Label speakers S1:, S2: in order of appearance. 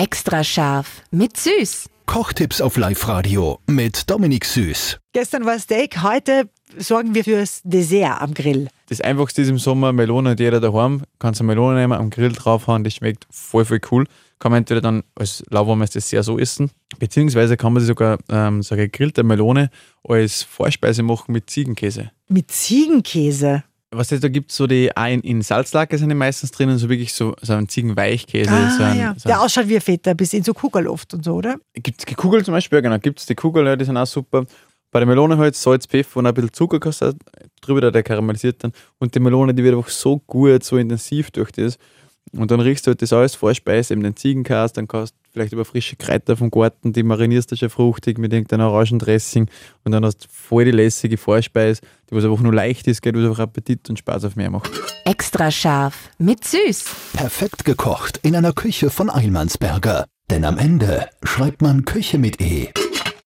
S1: Extra scharf mit Süß.
S2: Kochtipps auf Live-Radio mit Dominik Süß.
S3: Gestern war Steak, heute sorgen wir fürs Dessert am Grill.
S4: Das einfachste ist im Sommer Melone hat jeder daheim. Kannst eine Melone nehmen, am Grill draufhauen, das schmeckt voll, voll cool. Kann man entweder dann als lauwarmes Dessert so essen, beziehungsweise kann man sogar ähm, so eine gegrillte Melone als Vorspeise machen mit Ziegenkäse.
S3: Mit Ziegenkäse.
S4: Was jetzt da gibt, so die ein in Salzlake sind die meistens drinnen, so wirklich so, so ein Ziegenweichkäse.
S3: Ah,
S4: so ein,
S3: ja.
S4: so ein,
S3: Der ausschaut wie Feta, bis in so Kugelluft und so, oder?
S4: Gibt es Kugel zum Beispiel, ja, genau, gibt es die Kugel, ja, die sind auch super. Bei der Melone halt Salz, Pfeffer und ein bisschen Zucker kostet drüber, der, karamellisiert dann. Und die Melone, die wird einfach so gut, so intensiv durch das. Und dann riechst du halt das alles Vorspeise, eben den Ziegenkäse, dann kannst du vielleicht über frische Kräuter vom Garten, die marinierst du schon fruchtig mit irgendeinem Orangendressing und dann hast du voll die lässige Vorspeise, die was einfach nur leicht ist, geht, was einfach Appetit und Spaß auf mehr macht.
S1: Extra scharf mit Süß.
S2: Perfekt gekocht in einer Küche von Eilmannsberger. Denn am Ende schreibt man Küche mit E.